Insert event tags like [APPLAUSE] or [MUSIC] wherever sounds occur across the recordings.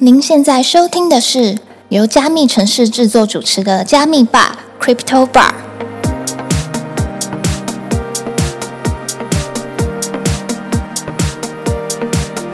您现在收听的是由加密城市制作主持的加密吧 Crypto Bar。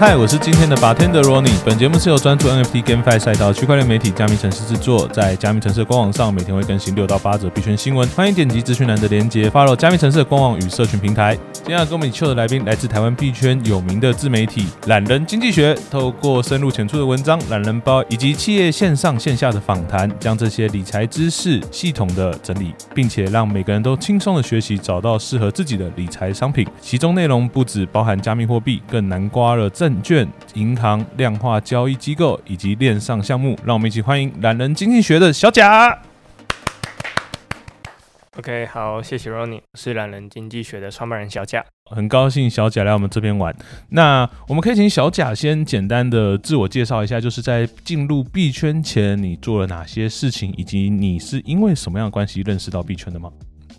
嗨，我是今天的 bartender Ronnie。本节目是由专注 NFT GameFi 赛道区块链媒体加密城市制作，在加密城市官网上每天会更新六到八则币圈新闻，欢迎点击资讯栏的链接，follow 加密城市的官网与社群平台。今天要跟我们一起秀的来宾来自台湾币圈有名的自媒体懒人经济学，透过深入浅出的文章、懒人包以及企业线上线下的访谈，将这些理财知识系统的整理，并且让每个人都轻松的学习，找到适合自己的理财商品。其中内容不止包含加密货币，更南瓜了证券、银行、量化交易机构以及链上项目。让我们一起欢迎懒人经济学的小贾。OK，好，谢谢 Ronnie，我是懒人经济学的创办人小贾。很高兴小贾来我们这边玩。那我们可以请小贾先简单的自我介绍一下，就是在进入币圈前，你做了哪些事情，以及你是因为什么样的关系认识到币圈的吗？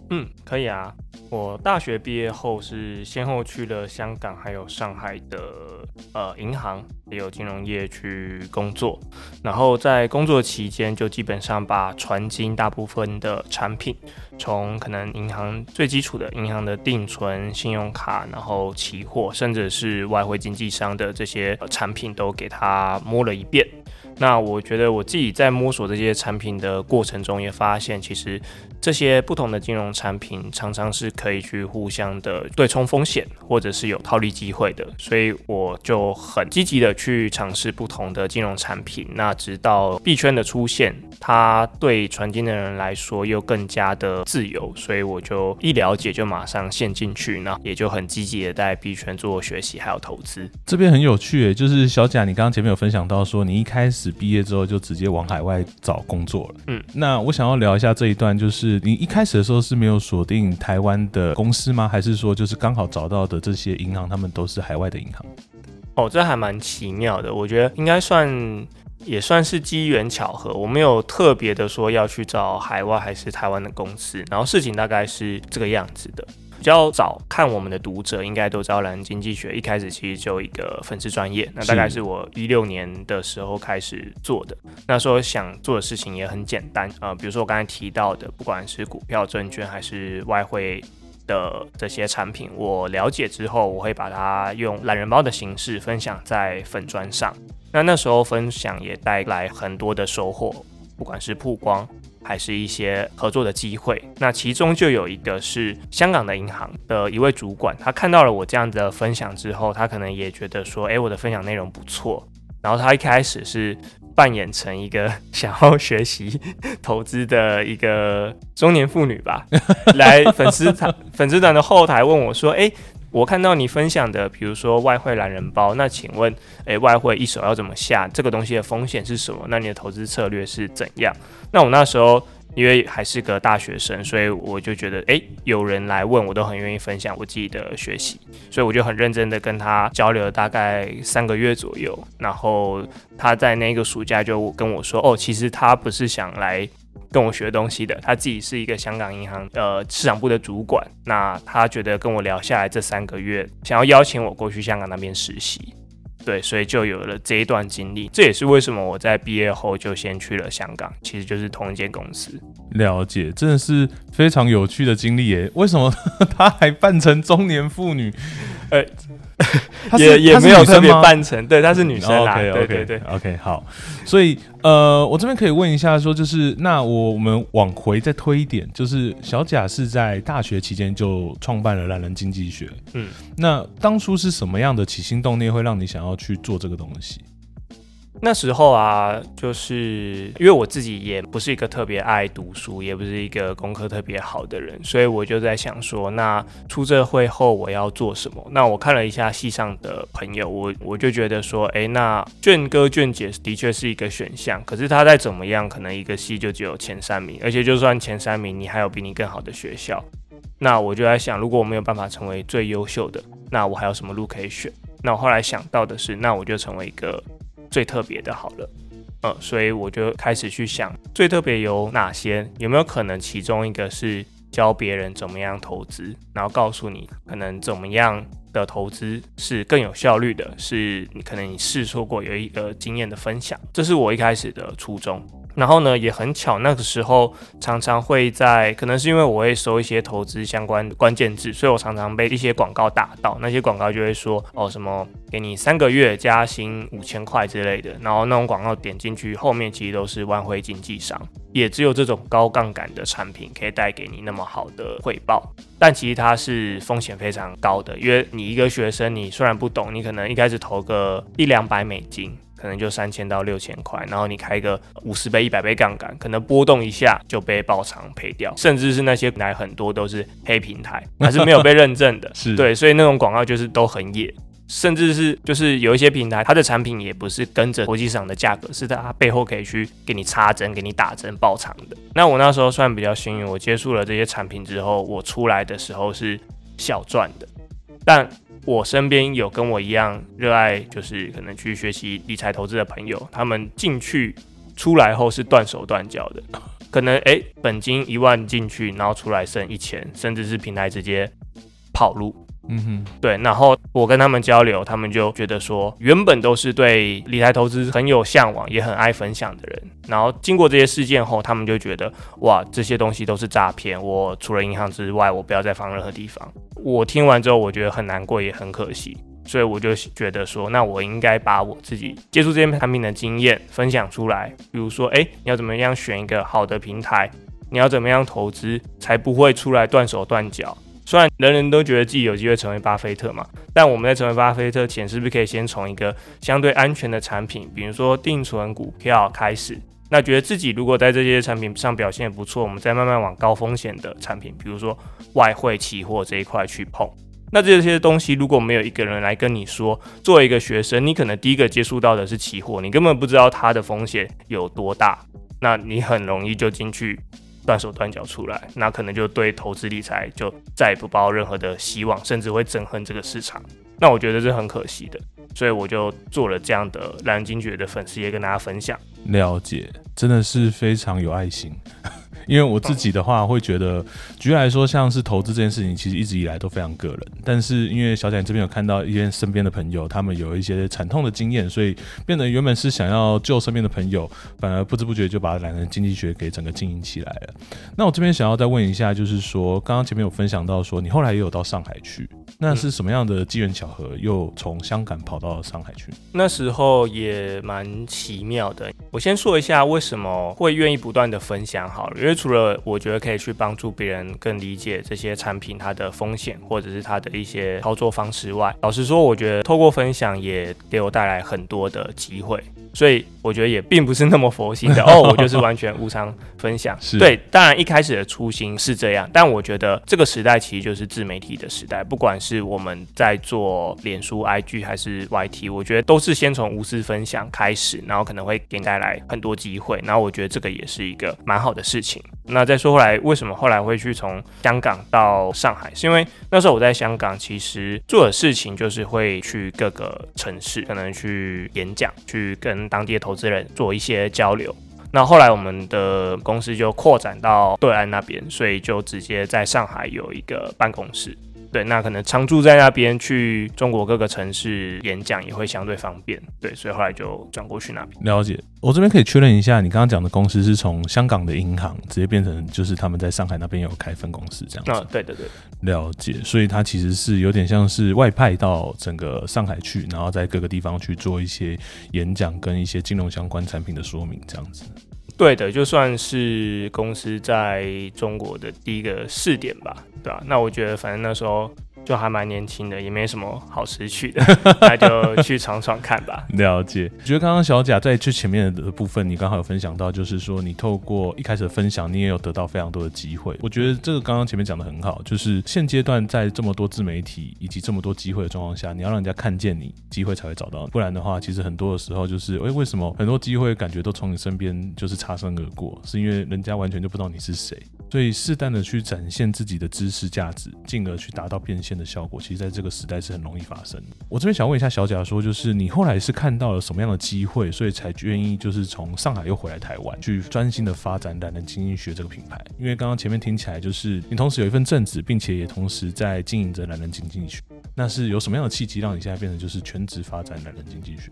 嗯，可以啊。我大学毕业后是先后去了香港还有上海的呃银行，也有金融业去工作。然后在工作期间，就基本上把传经大部分的产品，从可能银行最基础的银行的定存、信用卡，然后期货，甚至是外汇经纪商的这些、产品，都给它摸了一遍。那我觉得我自己在摸索这些产品的过程中，也发现其实这些不同的金融产品常常是可以去互相的对冲风险，或者是有套利机会的，所以我就很积极的去尝试不同的金融产品。那直到币圈的出现，它对传经的人来说又更加的自由，所以我就一了解就马上陷进去，那也就很积极的在币圈做学习还有投资。这边很有趣耶，就是小贾，你刚刚前面有分享到说，你一开始毕业之后就直接往海外找工作了。嗯，那我想要聊一下这一段，就是你一开始的时候是没有锁定台湾的公司吗？还是说就是刚好找到的这些银行，他们都是海外的银行？哦，这还蛮奇妙的，我觉得应该算也算是机缘巧合。我没有特别的说要去找海外还是台湾的公司，然后事情大概是这个样子的。比较早看我们的读者应该都知道，蓝经济学一开始其实就有一个粉丝专业，那大概是我一六年的时候开始做的。那时候想做的事情也很简单啊、呃，比如说我刚才提到的，不管是股票、证券还是外汇的这些产品，我了解之后，我会把它用懒人包的形式分享在粉砖上。那那时候分享也带来很多的收获，不管是曝光，还是一些合作的机会。那其中就有一个是香港的银行的一位主管，他看到了我这样的分享之后，他可能也觉得说，诶，我的分享内容不错。然后他一开始是扮演成一个想要学习投资的一个中年妇女吧，来粉丝团 [LAUGHS] 粉丝团的后台问我说：“诶，我看到你分享的，比如说外汇懒人包，那请问，诶，外汇一手要怎么下？这个东西的风险是什么？那你的投资策略是怎样？”那我那时候。因为还是个大学生，所以我就觉得，诶，有人来问我，都很愿意分享我自己的学习，所以我就很认真的跟他交流大概三个月左右。然后他在那个暑假就跟我说，哦，其实他不是想来跟我学东西的，他自己是一个香港银行呃市场部的主管。那他觉得跟我聊下来这三个月，想要邀请我过去香港那边实习。对，所以就有了这一段经历，这也是为什么我在毕业后就先去了香港，其实就是同一间公司。了解，真的是非常有趣的经历耶！为什么 [LAUGHS] 他还扮成中年妇女？[LAUGHS] 也也没有特别扮成，对，她是女生啦，OK 对对对。OK 好，所以呃，我这边可以问一下，说就是那我我们往回再推一点，就是小贾是在大学期间就创办了懒人经济学，嗯，那当初是什么样的起心动念会让你想要去做这个东西？那时候啊，就是因为我自己也不是一个特别爱读书，也不是一个功课特别好的人，所以我就在想说，那出这会后我要做什么？那我看了一下系上的朋友，我我就觉得说，诶，那卷哥卷姐的确是一个选项，可是他再怎么样，可能一个系就只有前三名，而且就算前三名，你还有比你更好的学校。那我就在想，如果我没有办法成为最优秀的，那我还有什么路可以选？那我后来想到的是，那我就成为一个最特别的好了。呃，所以我就开始去想最特别有哪些，有没有可能其中一个是教别人怎么样投资，然后告诉你可能怎么样的投资是更有效率的，是你可能你试错过有一个经验的分享，这是我一开始的初衷。然后呢，也很巧，那个时候常常会在，可能是因为我会搜一些投资相关关键字，所以我常常被一些广告打到。那些广告就会说，哦，什么给你三个月加薪五千块之类的。然后那种广告点进去，后面其实都是万汇经纪商，也只有这种高杠杆的产品可以带给你那么好的回报。但其实它是风险非常高的，因为你一个学生，你虽然不懂，你可能一开始投个一两百美金。可能就三千到六千块，然后你开个五十倍、一百倍杠杆，可能波动一下就被爆仓赔掉，甚至是那些平台很多都是黑平台，还是没有被认证的，[LAUGHS] 是对，所以那种广告就是都很野，甚至是就是有一些平台，它的产品也不是跟着国际市场的价格，是它背后可以去给你插针、给你打针爆仓的。那我那时候算比较幸运，我接触了这些产品之后，我出来的时候是小赚的，但。我身边有跟我一样热爱，就是可能去学习理财投资的朋友，他们进去出来后是断手断脚的，[LAUGHS] 可能诶本金一万进去，然后出来剩一千，甚至是平台直接跑路。嗯哼，对，然后我跟他们交流，他们就觉得说，原本都是对理财投资很有向往，也很爱分享的人，然后经过这些事件后，他们就觉得，哇，这些东西都是诈骗，我除了银行之外，我不要再放任何地方。我听完之后，我觉得很难过，也很可惜，所以我就觉得说，那我应该把我自己接触这些产品的经验分享出来，比如说，哎，你要怎么样选一个好的平台，你要怎么样投资，才不会出来断手断脚。虽然人人都觉得自己有机会成为巴菲特嘛，但我们在成为巴菲特前，是不是可以先从一个相对安全的产品，比如说定存股票开始？那觉得自己如果在这些产品上表现不错，我们再慢慢往高风险的产品，比如说外汇、期货这一块去碰。那这些东西如果没有一个人来跟你说，作为一个学生，你可能第一个接触到的是期货，你根本不知道它的风险有多大，那你很容易就进去。断手断脚出来，那可能就对投资理财就再也不抱任何的希望，甚至会憎恨这个市场。那我觉得是很可惜的，所以我就做了这样的蓝金爵的粉丝也跟大家分享。了解，真的是非常有爱心。因为我自己的话，会觉得，举例来说，像是投资这件事情，其实一直以来都非常个人。但是因为小贾这边有看到一些身边的朋友，他们有一些惨痛的经验，所以变得原本是想要救身边的朋友，反而不知不觉就把懒人经济学给整个经营起来了。那我这边想要再问一下，就是说，刚刚前面有分享到说，你后来也有到上海去，那是什么样的机缘巧合，又从香港跑到上海去？那时候也蛮奇妙的。我先说一下为什么会愿意不断的分享好了，因为除了我觉得可以去帮助别人更理解这些产品它的风险，或者是它的一些操作方式外，老实说，我觉得透过分享也给我带来很多的机会。所以我觉得也并不是那么佛心的 [LAUGHS] 哦，我就是完全无偿分享。对，当然一开始的初心是这样，但我觉得这个时代其实就是自媒体的时代，不管是我们在做脸书、IG 还是 YT，我觉得都是先从无私分享开始，然后可能会给你带来很多机会。然后我觉得这个也是一个蛮好的事情。那再说回来，为什么后来会去从香港到上海？是因为那时候我在香港，其实做的事情就是会去各个城市，可能去演讲，去跟当地的投资人做一些交流。那后来我们的公司就扩展到对岸那边，所以就直接在上海有一个办公室。对，那可能常住在那边，去中国各个城市演讲也会相对方便。对，所以后来就转过去那边。了解，我这边可以确认一下，你刚刚讲的公司是从香港的银行直接变成，就是他们在上海那边有开分公司这样子。啊，对对对，了解。所以它其实是有点像是外派到整个上海去，然后在各个地方去做一些演讲跟一些金融相关产品的说明这样子。对的，就算是公司在中国的第一个试点吧，对吧？那我觉得，反正那时候。就还蛮年轻的，也没什么好失去的，那就去闯闯看吧。[LAUGHS] 了解，我觉得刚刚小贾在最前面的部分，你刚好有分享到，就是说你透过一开始的分享，你也有得到非常多的机会。我觉得这个刚刚前面讲的很好，就是现阶段在这么多自媒体以及这么多机会的状况下，你要让人家看见你，机会才会找到。不然的话，其实很多的时候就是，哎，为什么很多机会感觉都从你身边就是擦身而过？是因为人家完全就不知道你是谁。所以适当的去展现自己的知识价值，进而去达到变现的效果，其实在这个时代是很容易发生的。我这边想问一下小贾，说就是你后来是看到了什么样的机会，所以才愿意就是从上海又回来台湾，去专心的发展懒人经济学这个品牌？因为刚刚前面听起来就是你同时有一份正职，并且也同时在经营着懒人经济学。那是有什么样的契机让你现在变成就是全职发展懒人经济学？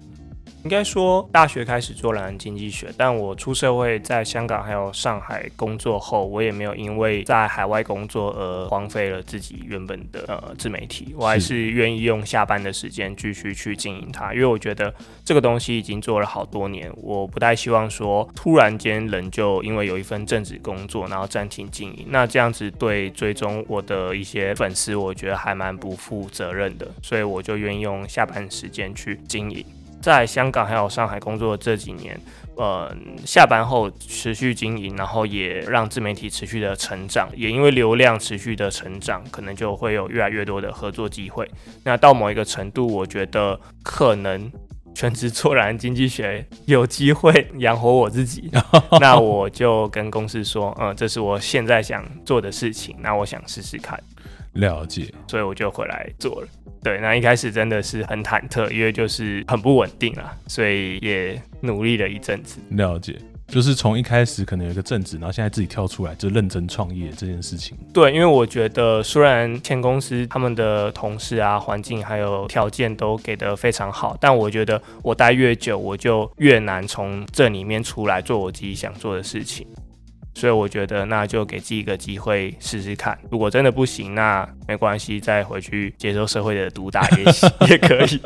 应该说，大学开始做蓝人经济学，但我出社会在香港还有上海工作后，我也没有因为在海外工作而荒废了自己原本的呃自媒体，我还是愿意用下班的时间继续去经营它，因为我觉得这个东西已经做了好多年，我不太希望说突然间人就因为有一份正职工作，然后暂停经营，那这样子对追踪我的一些粉丝，我觉得还蛮不负责任的，所以我就愿意用下班时间去经营。在香港还有上海工作这几年，呃，下班后持续经营，然后也让自媒体持续的成长，也因为流量持续的成长，可能就会有越来越多的合作机会。那到某一个程度，我觉得可能全职做然经济学有机会养活我自己，[LAUGHS] 那我就跟公司说，嗯，这是我现在想做的事情，那我想试试看。了解，所以我就回来做了。对，那一开始真的是很忐忑，因为就是很不稳定啊，所以也努力了一阵子。了解，就是从一开始可能有一个正职，然后现在自己跳出来就认真创业这件事情。对，因为我觉得虽然前公司他们的同事啊、环境还有条件都给的非常好，但我觉得我待越久，我就越难从这里面出来做我自己想做的事情。所以我觉得，那就给自己一个机会试试看。如果真的不行，那没关系，再回去接受社会的毒打也行，[LAUGHS] 也可以。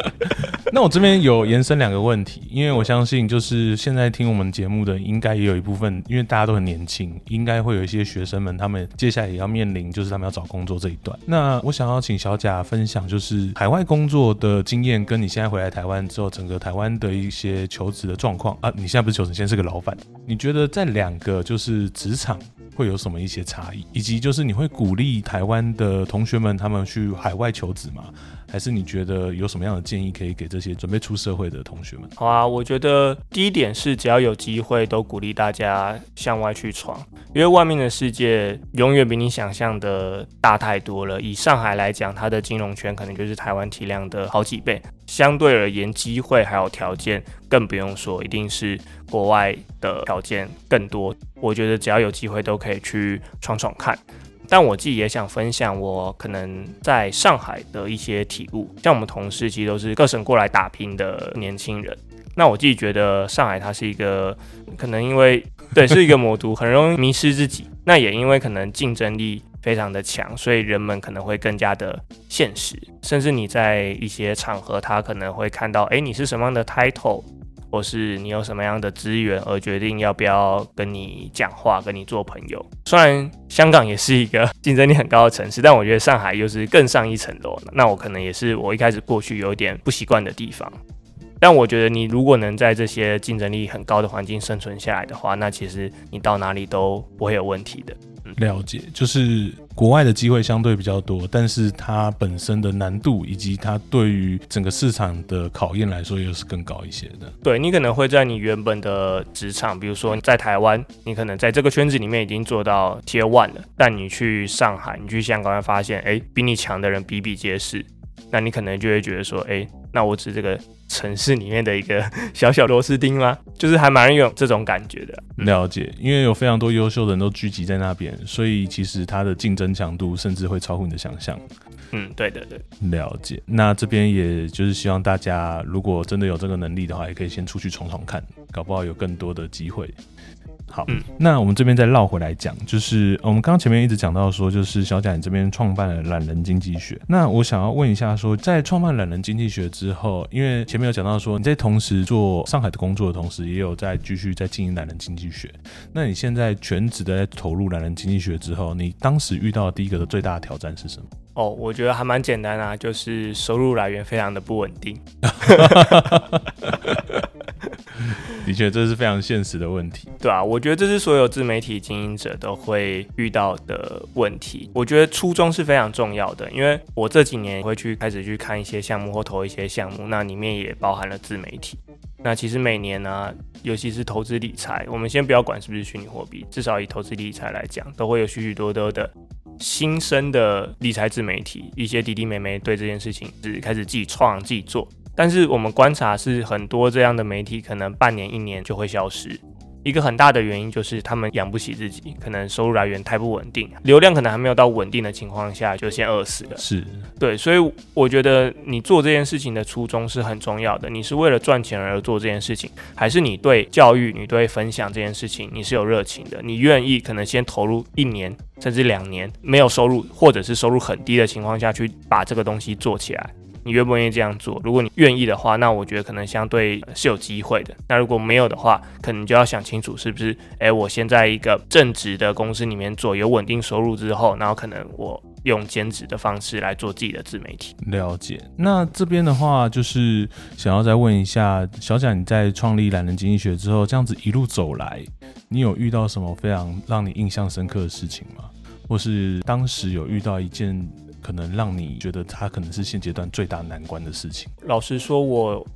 [LAUGHS] 那我这边有延伸两个问题，因为我相信，就是现在听我们节目的，应该也有一部分，因为大家都很年轻，应该会有一些学生们，他们接下来也要面临，就是他们要找工作这一段。那我想要请小贾分享，就是海外工作的经验，跟你现在回来台湾之后，整个台湾的一些求职的状况啊。你现在不是求职，现在是个老板，你觉得在两个就是职场会有什么一些差异，以及就是你会鼓励台湾的同学们他们去海外求职吗？还是你觉得有什么样的建议可以给这些准备出社会的同学们？好啊，我觉得第一点是只要有机会，都鼓励大家向外去闯，因为外面的世界永远比你想象的大太多了。以上海来讲，它的金融圈可能就是台湾体量的好几倍，相对而言，机会还有条件更不用说，一定是国外的条件更多。我觉得只要有机会，都可以去闯闯看。但我自己也想分享我可能在上海的一些体悟，像我们同事其实都是各省过来打拼的年轻人。那我自己觉得上海它是一个可能因为对是一个魔都，很容易迷失自己。那也因为可能竞争力非常的强，所以人们可能会更加的现实，甚至你在一些场合，他可能会看到，哎，你是什么样的 title。或是你有什么样的资源，而决定要不要跟你讲话、跟你做朋友。虽然香港也是一个 [LAUGHS] 竞争力很高的城市，但我觉得上海又是更上一层楼。那我可能也是我一开始过去有点不习惯的地方。但我觉得你如果能在这些竞争力很高的环境生存下来的话，那其实你到哪里都不会有问题的。了解，就是国外的机会相对比较多，但是它本身的难度以及它对于整个市场的考验来说，又是更高一些的。对你可能会在你原本的职场，比如说在台湾，你可能在这个圈子里面已经做到 Tier One 了，但你去上海，你去香港，会发现，哎，比你强的人比比皆是，那你可能就会觉得说，哎，那我只这个。城市里面的一个 [LAUGHS] 小小螺丝钉吗？就是还蛮有这种感觉的。了解，因为有非常多优秀的人都聚集在那边，所以其实它的竞争强度甚至会超乎你的想象。嗯，对的，对。了解，那这边也就是希望大家，如果真的有这个能力的话，也可以先出去闯闯看，搞不好有更多的机会。好，嗯那我们这边再绕回来讲，就是我们刚刚前面一直讲到说，就是小贾你这边创办了懒人经济学。那我想要问一下，说在创办懒人经济学之后，因为前面有讲到说你在同时做上海的工作的同时，也有在继续在经营懒人经济学。那你现在全职的在投入懒人经济学之后，你当时遇到的第一个的最大的挑战是什么？哦，我觉得还蛮简单啊，就是收入来源非常的不稳定。[LAUGHS] [LAUGHS] 的确，这是非常现实的问题。对啊，我觉得这是所有自媒体经营者都会遇到的问题。我觉得初衷是非常重要的，因为我这几年会去开始去看一些项目或投一些项目，那里面也包含了自媒体。那其实每年呢，尤其是投资理财，我们先不要管是不是虚拟货币，至少以投资理财来讲，都会有许许多多的新生的理财自媒体，一些弟弟妹妹对这件事情是开始自己创、自己做。但是我们观察是很多这样的媒体，可能半年、一年就会消失。一个很大的原因就是他们养不起自己，可能收入来源太不稳定，流量可能还没有到稳定的情况下就先饿死了。是对，所以我觉得你做这件事情的初衷是很重要的。你是为了赚钱而做这件事情，还是你对教育、你对分享这件事情你是有热情的？你愿意可能先投入一年甚至两年没有收入，或者是收入很低的情况下去把这个东西做起来？你愿不愿意这样做？如果你愿意的话，那我觉得可能相对是有机会的。那如果没有的话，可能就要想清楚是不是，诶，我先在一个正职的公司里面做，有稳定收入之后，然后可能我用兼职的方式来做自己的自媒体。了解。那这边的话，就是想要再问一下小贾，你在创立懒人经济学之后，这样子一路走来，你有遇到什么非常让你印象深刻的事情吗？或是当时有遇到一件？可能让你觉得它可能是现阶段最大难关的事情。老实说，我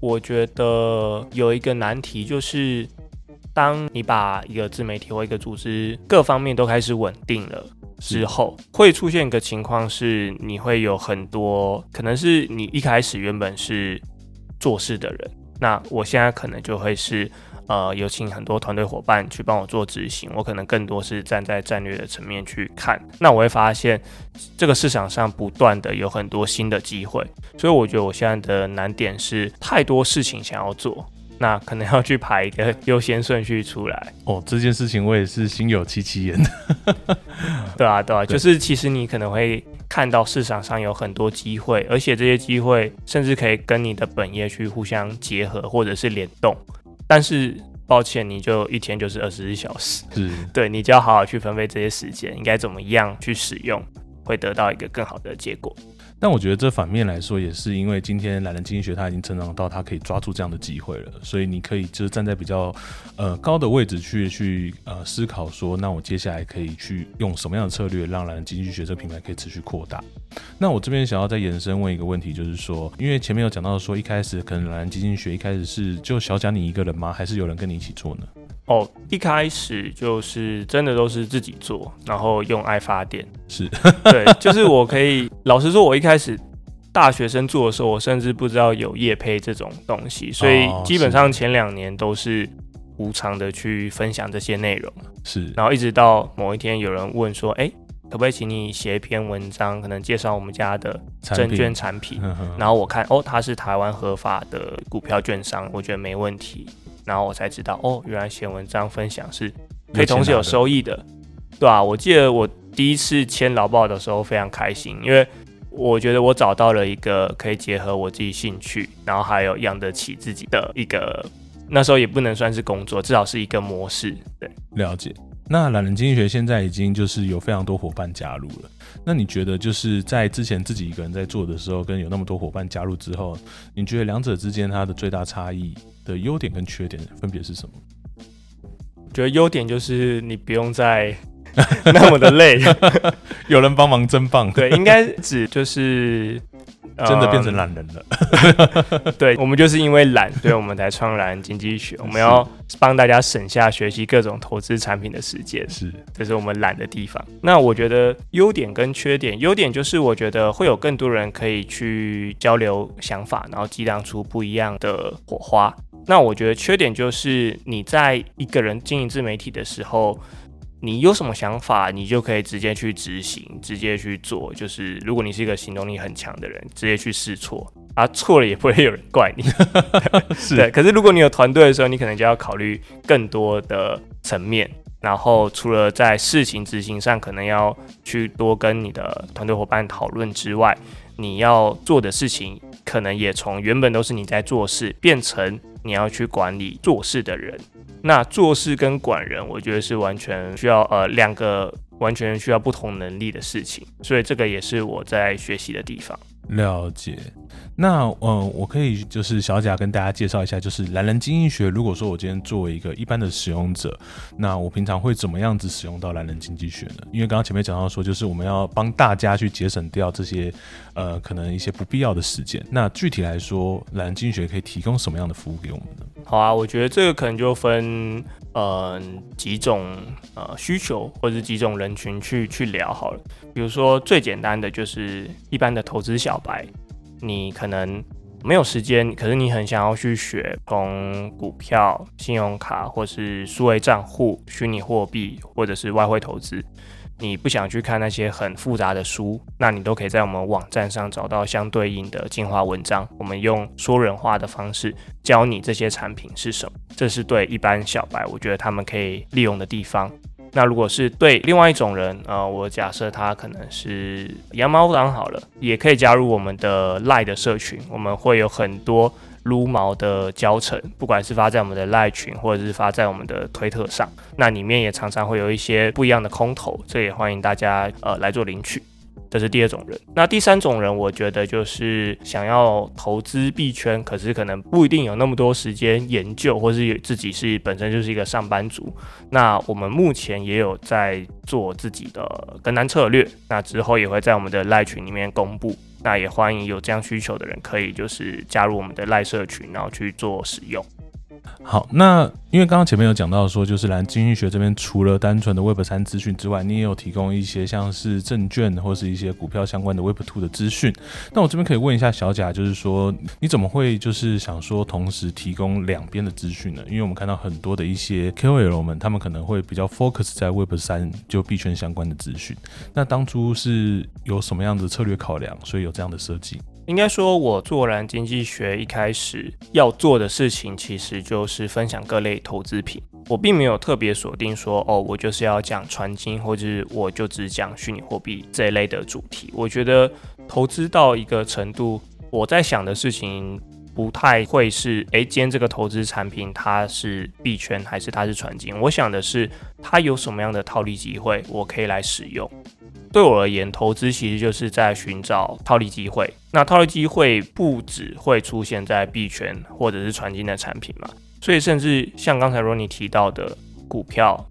我觉得有一个难题，就是当你把一个自媒体或一个组织各方面都开始稳定了之后，会出现一个情况是，你会有很多可能是你一开始原本是做事的人，那我现在可能就会是。呃，有请很多团队伙伴去帮我做执行，我可能更多是站在战略的层面去看。那我会发现，这个市场上不断的有很多新的机会，所以我觉得我现在的难点是太多事情想要做，那可能要去排一个 [LAUGHS] 优先顺序出来。哦，这件事情我也是心有戚戚焉。[LAUGHS] 对啊，对啊，[LAUGHS] 就是其实你可能会看到市场上有很多机会，而且这些机会甚至可以跟你的本业去互相结合或者是联动。但是抱歉，你就一天就是二十四小时，是 [LAUGHS] 对你就要好好去分配这些时间，应该怎么样去使用，会得到一个更好的结果。但我觉得这反面来说，也是因为今天懒人经济学它已经成长到它可以抓住这样的机会了，所以你可以就是站在比较呃高的位置去去呃思考说，那我接下来可以去用什么样的策略，让懒人经济学这个品牌可以持续扩大。那我这边想要再延伸问一个问题，就是说，因为前面有讲到说，一开始可能懒人经济学一开始是就小贾你一个人吗？还是有人跟你一起做呢？哦，一开始就是真的都是自己做，然后用爱发电。是 [LAUGHS] 对，就是我可以老实说，我一开始大学生做的时候，我甚至不知道有业配这种东西，所以基本上前两年都是无偿的去分享这些内容。是，然后一直到某一天有人问说，哎，可不可以请你写一篇文章，可能介绍我们家的证券产品？然后我看，哦，他是台湾合法的股票券商，我觉得没问题。然后我才知道，哦，原来写文章分享是可以同时有收益的，对啊，我记得我第一次签劳报的时候非常开心，因为我觉得我找到了一个可以结合我自己兴趣，然后还有养得起自己的一个，那时候也不能算是工作，至少是一个模式。对，了解。那懒人经济学现在已经就是有非常多伙伴加入了。那你觉得就是在之前自己一个人在做的时候，跟有那么多伙伴加入之后，你觉得两者之间它的最大差异？的优点跟缺点分别是什么？觉得优点就是你不用再 [LAUGHS] 那么的累，[LAUGHS] 有人帮忙真棒。对，应该指就是真的变成懒人了。[LAUGHS] 对，我们就是因为懒，所以我们才创懒经济学。我们要帮大家省下学习各种投资产品的时间，是，这是我们懒的地方。那我觉得优点跟缺点，优点就是我觉得会有更多人可以去交流想法，然后激荡出不一样的火花。那我觉得缺点就是你在一个人经营自媒体的时候，你有什么想法，你就可以直接去执行，直接去做。就是如果你是一个行动力很强的人，直接去试错，啊，错了也不会有人怪你。[LAUGHS] 是对。可是如果你有团队的时候，你可能就要考虑更多的层面。然后除了在事情执行上，可能要去多跟你的团队伙伴讨论之外，你要做的事情，可能也从原本都是你在做事，变成。你要去管理做事的人，那做事跟管人，我觉得是完全需要呃两个完全需要不同能力的事情，所以这个也是我在学习的地方。了解。那嗯，我可以就是小贾跟大家介绍一下，就是蓝人经济学。如果说我今天作为一个一般的使用者，那我平常会怎么样子使用到蓝人经济学呢？因为刚刚前面讲到说，就是我们要帮大家去节省掉这些呃可能一些不必要的时间。那具体来说，蓝经济学可以提供什么样的服务给我们呢？好啊，我觉得这个可能就分呃几种呃需求或者几种人群去去聊好了。比如说最简单的就是一般的投资小白。你可能没有时间，可是你很想要去学从股票、信用卡，或是数位账户、虚拟货币，或者是外汇投资。你不想去看那些很复杂的书，那你都可以在我们网站上找到相对应的精华文章。我们用说人话的方式教你这些产品是什么，这是对一般小白，我觉得他们可以利用的地方。那如果是对另外一种人，呃，我假设他可能是羊毛党好了，也可以加入我们的赖的社群，我们会有很多。撸毛的教程，不管是发在我们的赖群，或者是发在我们的推特上，那里面也常常会有一些不一样的空投，这也欢迎大家呃来做领取。这是第二种人。那第三种人，我觉得就是想要投资币圈，可是可能不一定有那么多时间研究，或是自己是本身就是一个上班族。那我们目前也有在做自己的跟单策略，那之后也会在我们的赖群里面公布。那也欢迎有这样需求的人，可以就是加入我们的赖社群，然后去做使用。好，那因为刚刚前面有讲到说，就是蓝经济学这边除了单纯的 Web 三资讯之外，你也有提供一些像是证券或是一些股票相关的 Web two 的资讯。那我这边可以问一下小贾，就是说你怎么会就是想说同时提供两边的资讯呢？因为我们看到很多的一些 KOL 们，他们可能会比较 focus 在 Web 三就币圈相关的资讯。那当初是有什么样的策略考量，所以有这样的设计？应该说，我做蓝经济学一开始要做的事情，其实就是分享各类投资品。我并没有特别锁定说，哦，我就是要讲传金，或者是我就只讲虚拟货币这一类的主题。我觉得投资到一个程度，我在想的事情不太会是，哎，今天这个投资产品它是币圈还是它是传金？我想的是，它有什么样的套利机会，我可以来使用。对我而言，投资其实就是在寻找套利机会。那套利机会不只会出现在币圈或者是传金的产品嘛？所以，甚至像刚才 Ronnie 提到的股票。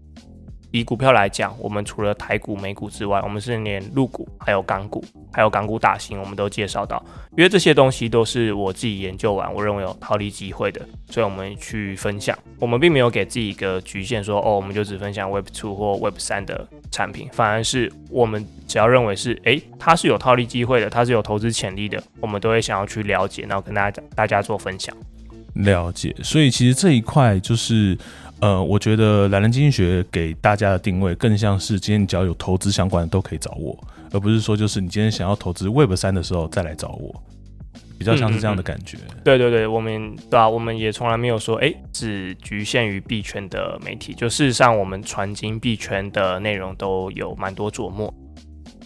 以股票来讲，我们除了台股、美股之外，我们是连陆股、还有港股、还有港股大型，我们都介绍到。因为这些东西都是我自己研究完，我认为有套利机会的，所以我们去分享。我们并没有给自己一个局限，说哦，我们就只分享 Web Two 或 Web 三的产品，反而是我们只要认为是，诶，它是有套利机会的，它是有投资潜力的，我们都会想要去了解，然后跟大家大家做分享。了解，所以其实这一块就是。呃，我觉得懒人经济学给大家的定位更像是今天你只要有投资相关的都可以找我，而不是说就是你今天想要投资 Web 三的时候再来找我，比较像是这样的感觉。对对对，我们对啊，我们也从来没有说哎，只局限于币圈的媒体，就事实上我们传经币圈的内容都有蛮多琢磨。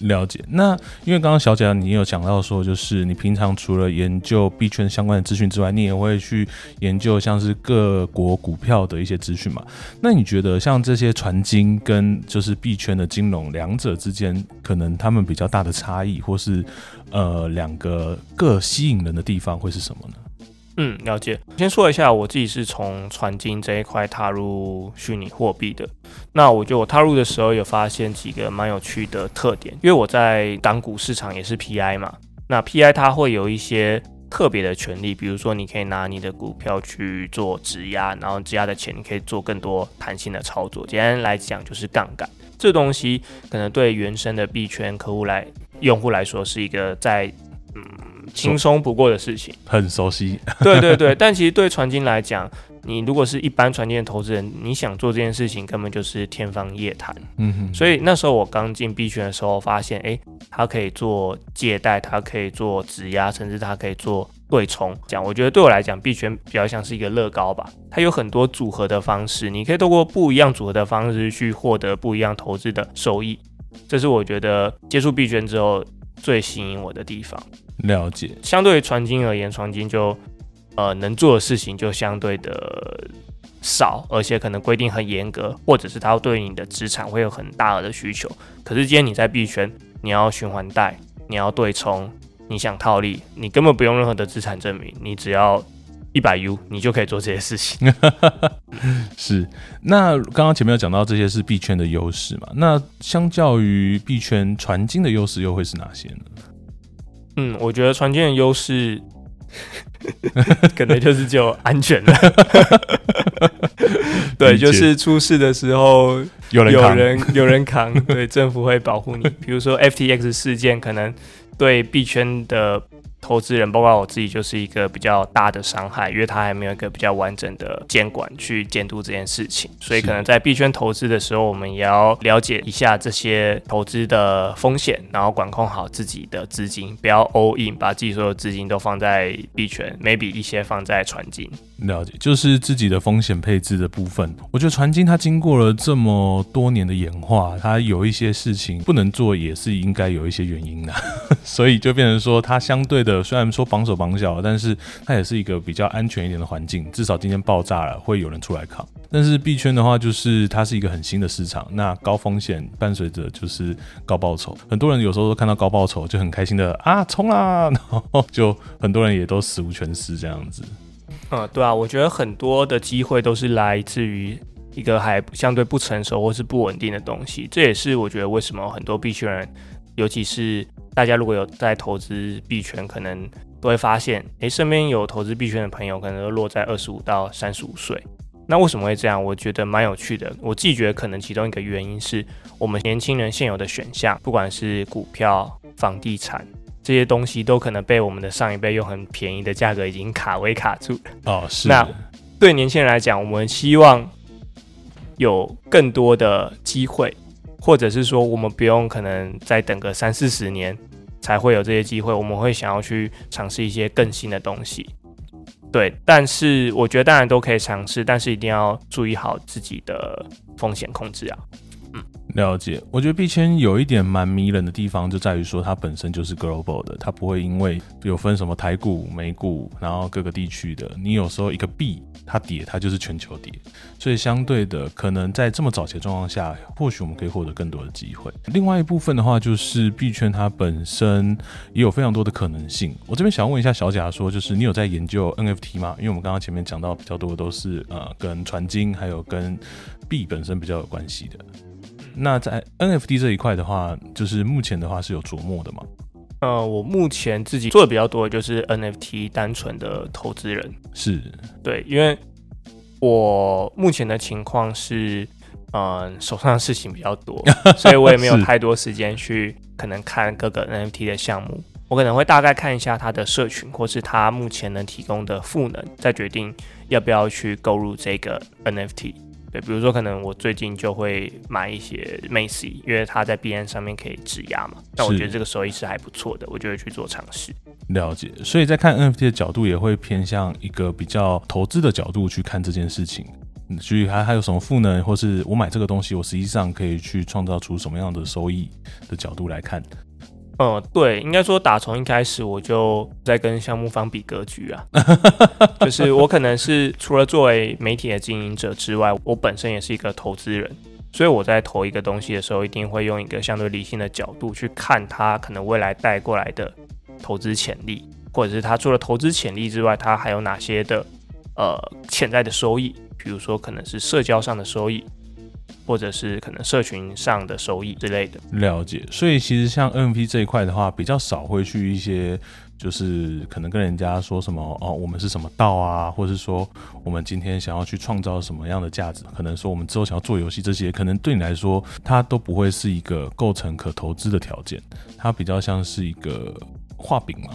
了解，那因为刚刚小姐你有讲到说，就是你平常除了研究币圈相关的资讯之外，你也会去研究像是各国股票的一些资讯嘛？那你觉得像这些传金跟就是币圈的金融两者之间，可能他们比较大的差异，或是呃两个各吸引人的地方会是什么呢？嗯，了解。先说一下，我自己是从传金这一块踏入虚拟货币的。那我觉得我踏入的时候有发现几个蛮有趣的特点，因为我在港股市场也是 PI 嘛。那 PI 它会有一些特别的权利，比如说你可以拿你的股票去做质押，然后质押的钱你可以做更多弹性的操作。简单来讲就是杠杆。这东西可能对原生的币圈客户来用户来说是一个在嗯。轻松不过的事情，很熟悉。[LAUGHS] 对对对，但其实对传金来讲，你如果是一般传金的投资人，你想做这件事情，根本就是天方夜谭。嗯哼。所以那时候我刚进币圈的时候，发现，哎，它可以做借贷，它可以做质押，甚至它可以做对冲。讲，我觉得对我来讲，币圈比较像是一个乐高吧，它有很多组合的方式，你可以透过不一样组合的方式去获得不一样投资的收益。这是我觉得接触币圈之后最吸引我的地方。了解，相对于传金而言，传金就呃能做的事情就相对的少，而且可能规定很严格，或者是它对你的资产会有很大额的需求。可是今天你在币圈，你要循环贷，你要对冲，你想套利，你根本不用任何的资产证明，你只要一百 U，你就可以做这些事情。[LAUGHS] 是，那刚刚前面有讲到这些是币圈的优势嘛？那相较于币圈传金的优势又会是哪些呢？嗯，我觉得船舰的优势，可能就是就安全了。[LAUGHS] 对，就是出事的时候有人有人 [LAUGHS] 有人扛，对，政府会保护你。比如说 FTX 事件，可能对币圈的投资人，包括我自己，就是一个比较大的伤害，因为他还没有一个比较完整的监管去监督这件事情，所以可能在币圈投资的时候，我们也要了解一下这些投资的风险，然后管控好自己的资金，不要 all in，把自己所有资金都放在币圈，maybe 一些放在传金。了解，就是自己的风险配置的部分。我觉得传金它经过了这么多年的演化，它有一些事情不能做，也是应该有一些原因的，所以就变成说它相对的，虽然说绑手绑脚，但是它也是一个比较安全一点的环境。至少今天爆炸了，会有人出来扛。但是币圈的话，就是它是一个很新的市场，那高风险伴随着就是高报酬。很多人有时候都看到高报酬就很开心的啊冲啦，然后 [LAUGHS] 就很多人也都死无全尸这样子。嗯，对啊，我觉得很多的机会都是来自于一个还相对不成熟或是不稳定的东西。这也是我觉得为什么很多币圈人，尤其是大家如果有在投资币圈，可能都会发现，诶，身边有投资币圈的朋友，可能都落在二十五到三十五岁。那为什么会这样？我觉得蛮有趣的。我自己觉得可能其中一个原因是我们年轻人现有的选项，不管是股票、房地产。这些东西都可能被我们的上一辈用很便宜的价格已经卡位卡住哦。是。那对年轻人来讲，我们希望有更多的机会，或者是说我们不用可能再等个三四十年才会有这些机会，我们会想要去尝试一些更新的东西。对，但是我觉得当然都可以尝试，但是一定要注意好自己的风险控制啊。了解，我觉得币圈有一点蛮迷人的地方，就在于说它本身就是 global 的，它不会因为有分什么台股、美股，然后各个地区的，你有时候一个币它跌，它就是全球跌，所以相对的，可能在这么早期的状况下，或许我们可以获得更多的机会。另外一部分的话，就是币圈它本身也有非常多的可能性。我这边想问一下小贾，说就是你有在研究 NFT 吗？因为我们刚刚前面讲到比较多的都是呃跟传经还有跟币本身比较有关系的。那在 NFT 这一块的话，就是目前的话是有琢磨的吗？呃，我目前自己做的比较多的就是 NFT 单纯的投资人，是对，因为我目前的情况是，嗯，手上的事情比较多，[LAUGHS] 所以我也没有太多时间去可能看各个 NFT 的项目，我可能会大概看一下它的社群，或是它目前能提供的赋能，再决定要不要去购入这个 NFT。对，比如说可能我最近就会买一些 Macy，因为它在 B N 上面可以质押嘛。那我觉得这个收益是还不错的，我就会去做尝试。了解，所以在看 N F T 的角度，也会偏向一个比较投资的角度去看这件事情。所以还还有什么赋能，或是我买这个东西，我实际上可以去创造出什么样的收益的角度来看。嗯，对，应该说打从一开始我就在跟项目方比格局啊，[LAUGHS] 就是我可能是除了作为媒体的经营者之外，我本身也是一个投资人，所以我在投一个东西的时候，一定会用一个相对理性的角度去看它可能未来带过来的投资潜力，或者是它除了投资潜力之外，它还有哪些的呃潜在的收益，比如说可能是社交上的收益。或者是可能社群上的收益之类的了解，所以其实像 NFT 这一块的话，比较少会去一些，就是可能跟人家说什么哦，我们是什么道啊，或者是说我们今天想要去创造什么样的价值，可能说我们之后想要做游戏这些，可能对你来说，它都不会是一个构成可投资的条件，它比较像是一个画饼嘛。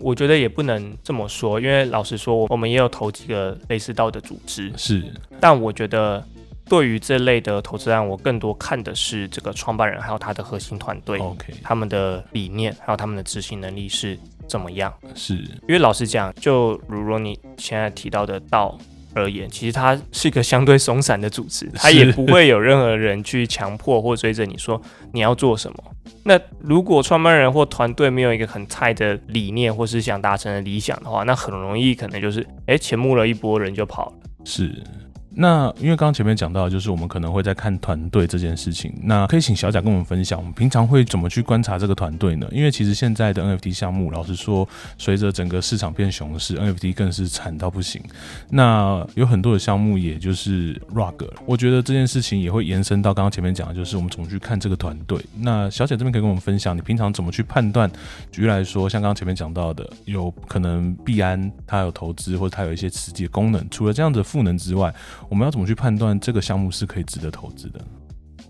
我觉得也不能这么说，因为老实说，我们也有投几个类似道的组织，是，但我觉得。对于这类的投资案，我更多看的是这个创办人还有他的核心团队，OK，他们的理念还有他们的执行能力是怎么样？是因为老实讲，就如若你现在提到的道而言，其实它是一个相对松散的组织，[LAUGHS] 它也不会有任何人去强迫或追着你说你要做什么。那如果创办人或团队没有一个很菜的理念或是想达成的理想的话，那很容易可能就是哎，钱募了一波人就跑了。是。那因为刚刚前面讲到，就是我们可能会在看团队这件事情。那可以请小贾跟我们分享，我们平常会怎么去观察这个团队呢？因为其实现在的 NFT 项目，老实说，随着整个市场变熊市，NFT 更是惨到不行。那有很多的项目，也就是 rug。我觉得这件事情也会延伸到刚刚前面讲的，就是我们怎么去看这个团队。那小贾这边可以跟我们分享，你平常怎么去判断？举例来说，像刚刚前面讲到的，有可能币安它有投资，或者它有一些实际的功能，除了这样的赋能之外。我们要怎么去判断这个项目是可以值得投资的？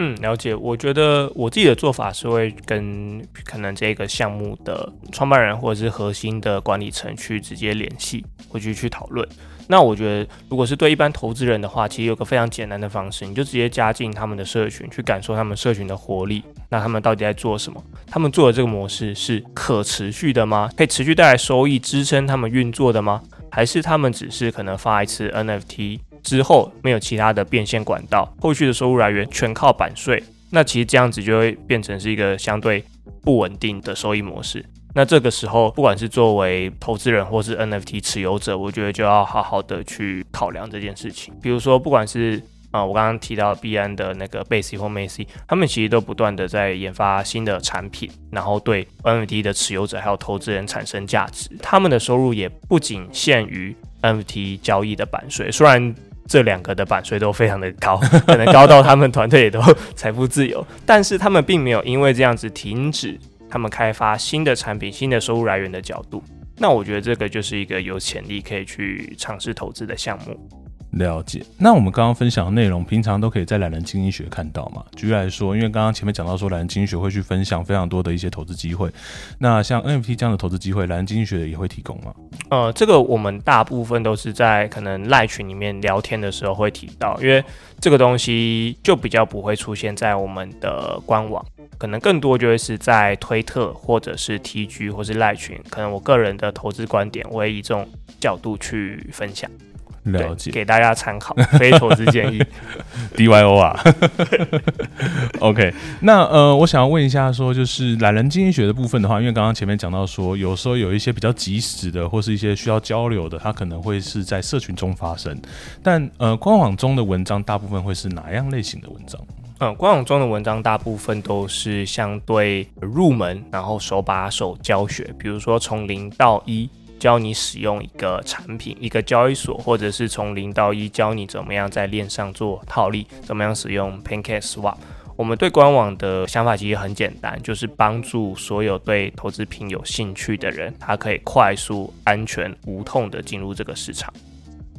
嗯，了解。我觉得我自己的做法是会跟可能这个项目的创办人或者是核心的管理层去直接联系，或去去讨论。那我觉得，如果是对一般投资人的话，其实有个非常简单的方式，你就直接加进他们的社群，去感受他们社群的活力。那他们到底在做什么？他们做的这个模式是可持续的吗？可以持续带来收益，支撑他们运作的吗？还是他们只是可能发一次 NFT？之后没有其他的变现管道，后续的收入来源全靠版税，那其实这样子就会变成是一个相对不稳定的收益模式。那这个时候，不管是作为投资人或是 NFT 持有者，我觉得就要好好的去考量这件事情。比如说，不管是啊，我刚刚提到币安的那个 Base 或 MAC，他们其实都不断的在研发新的产品，然后对 NFT 的持有者还有投资人产生价值。他们的收入也不仅限于 NFT 交易的版税，虽然。这两个的版税都非常的高，[LAUGHS] 可能高到他们团队也都财富自由，[LAUGHS] 但是他们并没有因为这样子停止他们开发新的产品、新的收入来源的角度。那我觉得这个就是一个有潜力可以去尝试投资的项目。了解，那我们刚刚分享的内容，平常都可以在懒人经济学看到嘛？举例来说，因为刚刚前面讲到说，懒人经济学会去分享非常多的一些投资机会，那像 NFT 这样的投资机会，懒人经济学也会提供吗？呃，这个我们大部分都是在可能赖群里面聊天的时候会提到，因为这个东西就比较不会出现在我们的官网，可能更多就会是在推特或者是 TG 或是赖群，可能我个人的投资观点，我会以这种角度去分享。了解，给大家参考，[LAUGHS] 非投资建议。[LAUGHS] D Y O 啊，[LAUGHS] OK。那呃，我想要问一下，说就是懒人经济学的部分的话，因为刚刚前面讲到说，有时候有一些比较及时的，或是一些需要交流的，它可能会是在社群中发生。但呃，官网中的文章大部分会是哪样类型的文章？嗯，官网中的文章大部分都是相对入门，然后手把手教学，比如说从零到一。教你使用一个产品，一个交易所，或者是从零到一教你怎么样在链上做套利，怎么样使用 PancakeSwap。我们对官网的想法其实很简单，就是帮助所有对投资品有兴趣的人，他可以快速、安全、无痛的进入这个市场。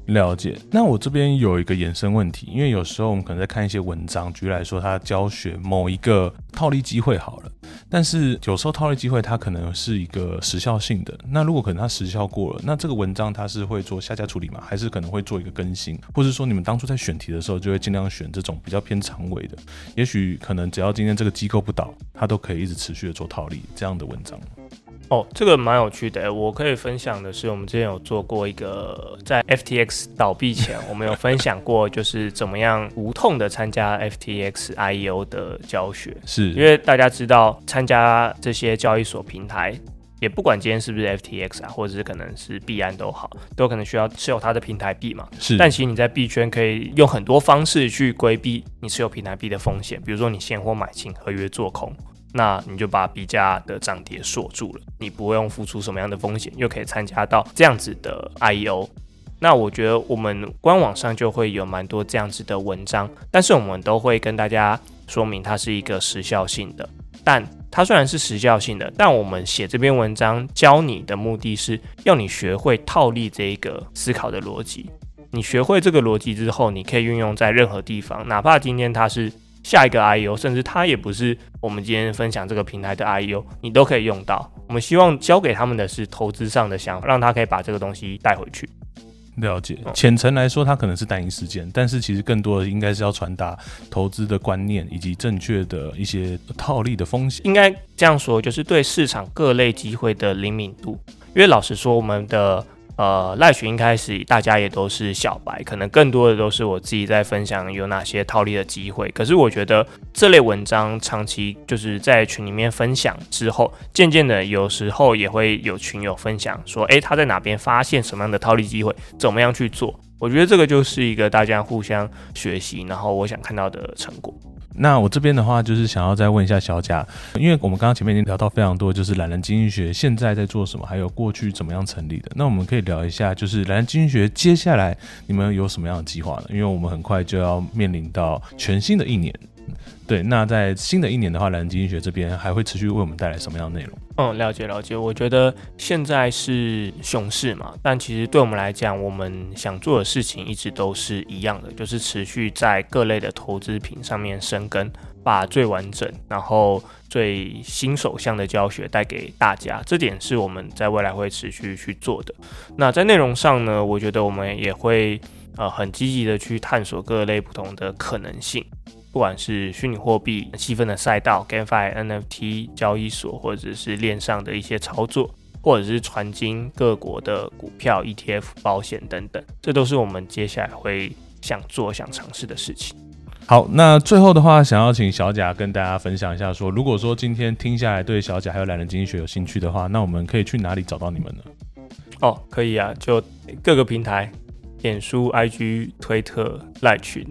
了解。那我这边有一个衍生问题，因为有时候我们可能在看一些文章，举例来说，他教学某一个套利机会好了，但是有时候套利机会它可能是一个时效性的。那如果可能它时效过了，那这个文章它是会做下架处理吗？还是可能会做一个更新？或者说你们当初在选题的时候就会尽量选这种比较偏长尾的？也许可能只要今天这个机构不倒，它都可以一直持续的做套利这样的文章。哦，这个蛮有趣的。我可以分享的是，我们之前有做过一个在 FTX 倒闭前，我们有分享过，就是怎么样无痛的参加 FTX IEO 的教学。是因为大家知道，参加这些交易所平台，也不管今天是不是 FTX 啊，或者是可能是币安都好，都可能需要持有它的平台币嘛。是，但其实你在币圈可以用很多方式去规避你持有平台币的风险，比如说你现货买进，合约做空。那你就把比价的涨跌锁住了，你不用付出什么样的风险，又可以参加到这样子的 IEO。那我觉得我们官网上就会有蛮多这样子的文章，但是我们都会跟大家说明它是一个时效性的。但它虽然是时效性的，但我们写这篇文章教你的目的是要你学会套利这一个思考的逻辑。你学会这个逻辑之后，你可以运用在任何地方，哪怕今天它是。下一个 I O，甚至它也不是我们今天分享这个平台的 I O，你都可以用到。我们希望教给他们的是投资上的想法，让他可以把这个东西带回去。了解，浅层来说，它可能是单一事件，但是其实更多的应该是要传达投资的观念以及正确的一些套利的风险。应该这样说，就是对市场各类机会的灵敏度。因为老实说，我们的。呃，赖群一开始大家也都是小白，可能更多的都是我自己在分享有哪些套利的机会。可是我觉得这类文章长期就是在群里面分享之后，渐渐的有时候也会有群友分享说，诶，他在哪边发现什么样的套利机会，怎么样去做。我觉得这个就是一个大家互相学习，然后我想看到的成果。那我这边的话，就是想要再问一下小贾，因为我们刚刚前面已经聊到非常多，就是懒人经济学现在在做什么，还有过去怎么样成立的。那我们可以聊一下，就是懒人经济学接下来你们有什么样的计划呢？因为我们很快就要面临到全新的一年。对，那在新的一年的话，懒人经济学这边还会持续为我们带来什么样的内容？嗯，了解了解。我觉得现在是熊市嘛，但其实对我们来讲，我们想做的事情一直都是一样的，就是持续在各类的投资品上面生根，把最完整，然后最新手向的教学带给大家，这点是我们在未来会持续去做的。那在内容上呢，我觉得我们也会呃很积极的去探索各类不同的可能性，不管是虚拟货币细分的赛道、GameFi、NFT 交易所，或者是链上的一些操作，或者是传经各国的股票、ETF、保险等等，这都是我们接下来会想做、想尝试的事情。好，那最后的话，想要请小贾跟大家分享一下，说如果说今天听下来对小贾还有懒人经济学有兴趣的话，那我们可以去哪里找到你们呢？哦，可以啊，就各个平台，脸书、IG、推特、赖群，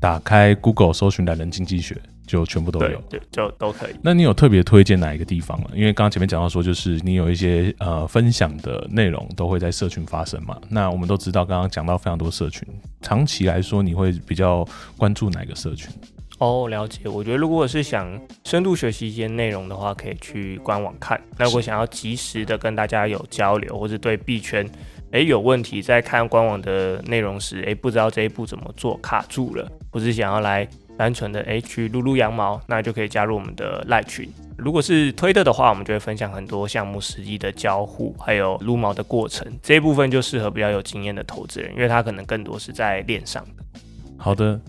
打开 Google 搜寻懒人经济学。就全部都有，对，就都可以。那你有特别推荐哪一个地方吗？因为刚刚前面讲到说，就是你有一些呃分享的内容都会在社群发生嘛。那我们都知道，刚刚讲到非常多社群，长期来说你会比较关注哪个社群？哦，了解。我觉得如果是想深度学习一些内容的话，可以去官网看。那如果想要及时的跟大家有交流，或者对币圈诶有问题，在看官网的内容时，诶不知道这一步怎么做，卡住了，或是想要来。单纯的诶去撸撸羊毛，那就可以加入我们的赖群。如果是推特的话，我们就会分享很多项目实际的交互，还有撸毛的过程。这一部分就适合比较有经验的投资人，因为他可能更多是在链上的。好的。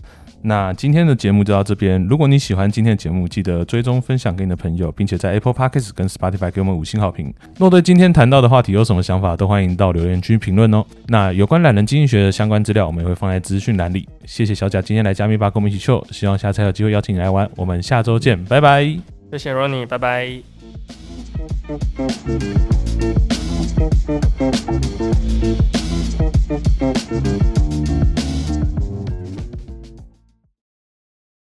那今天的节目就到这边。如果你喜欢今天的节目，记得追踪分享给你的朋友，并且在 Apple Podcast 跟 Spotify 给我们五星好评。若对今天谈到的话题有什么想法，都欢迎到留言区评论哦。那有关懒人经济学的相关资料，我们也会放在资讯栏里。谢谢小贾，今天来加密吧，跟我们一起秀。希望下次有机会邀请你来玩，我们下周见，拜拜。谢谢 Ronnie，拜拜。